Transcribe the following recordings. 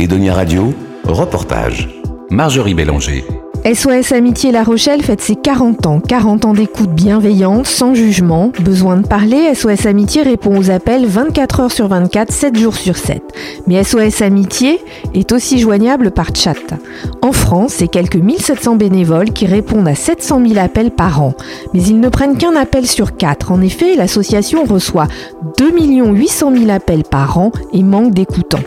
Edonia Radio, reportage. Marjorie Bélanger. SOS Amitié La Rochelle fête ses 40 ans. 40 ans d'écoute bienveillante, sans jugement. Besoin de parler, SOS Amitié répond aux appels 24 heures sur 24, 7 jours sur 7. Mais SOS Amitié est aussi joignable par chat. En France, c'est quelques 1700 bénévoles qui répondent à 700 000 appels par an. Mais ils ne prennent qu'un appel sur 4. En effet, l'association reçoit 2 800 000 appels par an et manque d'écoutants.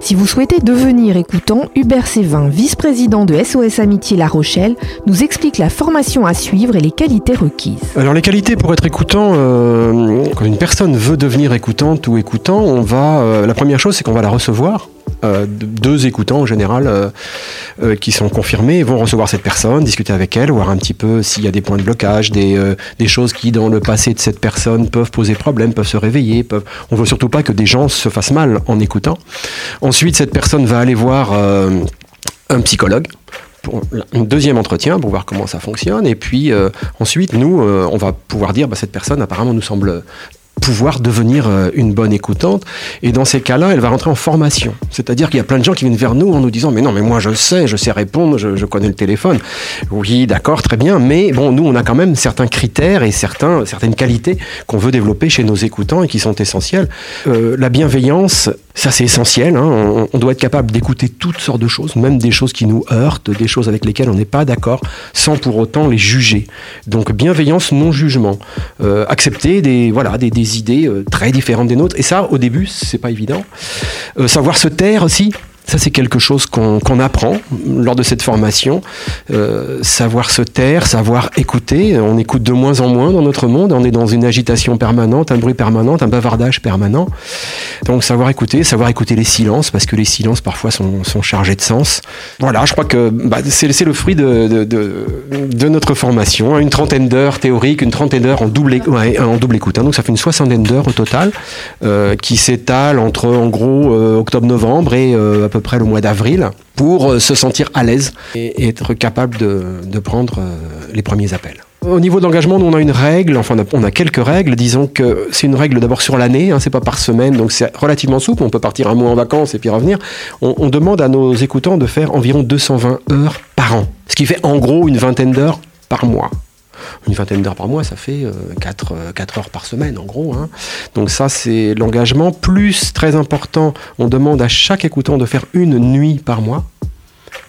Si vous souhaitez devenir écoutant, Hubert Sévin, vice-président de SOS Amitié La Rochelle, nous explique la formation à suivre et les qualités requises. Alors les qualités pour être écoutant, euh, quand une personne veut devenir écoutante ou écoutant, on va, euh, la première chose c'est qu'on va la recevoir. Euh, deux écoutants en général euh, euh, qui sont confirmés vont recevoir cette personne, discuter avec elle, voir un petit peu s'il y a des points de blocage, des, choses qui dans le passé de cette personne peuvent poser problème, peuvent se réveiller. On veut surtout pas que des gens se fassent mal en écoutant. Ensuite, cette personne va aller voir un psychologue pour un deuxième entretien pour voir comment ça fonctionne. Et puis ensuite, nous, on va pouvoir dire, bah, cette personne apparemment nous semble pouvoir devenir euh, une bonne écoutante. Et dans ces cas-là, elle va rentrer en formation. C'est-à-dire qu'il y a plein de gens qui viennent vers nous en nous disant Mais non, mais moi je sais, je sais répondre, je, connais le téléphone. Oui, d'accord, très bien. Mais bon, nous, on a quand même certains critères et certains, certaines qualités qu'on veut développer chez nos écoutants et qui sont essentielles. Euh, la bienveillance, ça c'est essentiel. Hein. On, doit être capable d'écouter toutes sortes de choses, même des choses qui nous heurtent, des choses avec lesquelles on n'est pas d'accord, sans pour autant les juger. Donc bienveillance, non jugement. Euh, accepter des, voilà, des idées euh, très différentes des nôtres. Et ça, au début, c'est pas évident. Euh, savoir se taire aussi, ça, c'est quelque chose qu'on apprend lors de cette formation. Euh, savoir se taire, savoir écouter. On écoute de moins en moins dans notre monde. On est dans une agitation permanente, un bruit permanent, un bavardage permanent. Donc, savoir écouter, savoir écouter les silences, parce que les silences, parfois, sont, chargés de sens. Voilà, je crois que bah, c'est le fruit de, notre formation. Une trentaine d'heures théoriques, une trentaine d'heures en double, en double écoute. Hein. Donc, ça fait une soixantaine d'heures au total, euh, qui s'étale entre, en gros, euh, octobre-novembre et à peu près le mois d'avril pour euh, se sentir à l'aise et être capable de, prendre euh, les premiers appels. Au niveau de l'engagement, on a une règle, enfin on a, quelques règles. Disons que c'est une règle d'abord sur l'année, hein, c'est pas par semaine, donc c'est relativement souple. On peut partir un mois en vacances et puis revenir. On, on demande à nos écoutants de faire environ 220 heures par an, ce qui fait en gros une vingtaine d'heures par mois une vingtaine d'heures par mois, ça fait 4, euh, 4, euh, heures par semaine en gros. Hein. Donc ça c'est l'engagement. Plus très important, on demande à chaque écoutant de faire une nuit par mois.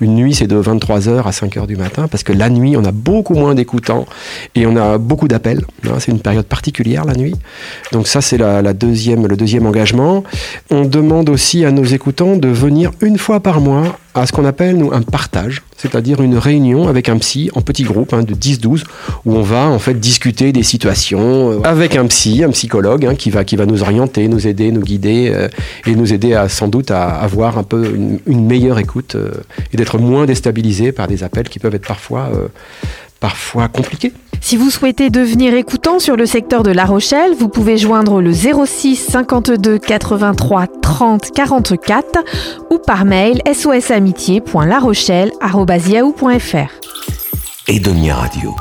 Une nuit, c'est de 23h à 5h du matin, parce que la nuit, on a beaucoup moins d'écoutants et on a beaucoup d'appels. Hein. C'est une période particulière, la nuit. Donc ça, c'est la, deuxième, le deuxième engagement. On demande aussi à nos écoutants de venir une fois par mois à ce qu'on appelle, nous, un partage, c'est-à-dire une réunion avec un psy en petit groupe hein, de 10-12, où on va en fait discuter des situations euh, avec un psy, un psychologue, hein, qui, va, qui va nous orienter, nous aider, nous guider, euh, et nous aider à, sans doute à avoir un peu une, meilleure écoute euh, et d'être moins déstabilisé par des appels qui peuvent être parfois, parfois compliqués. Si vous souhaitez devenir écoutant sur le secteur de La Rochelle, vous pouvez joindre le 06 52 83 30 44 ou par mail sosamitié.larochelle.yahoo.fr. Edonia Radio.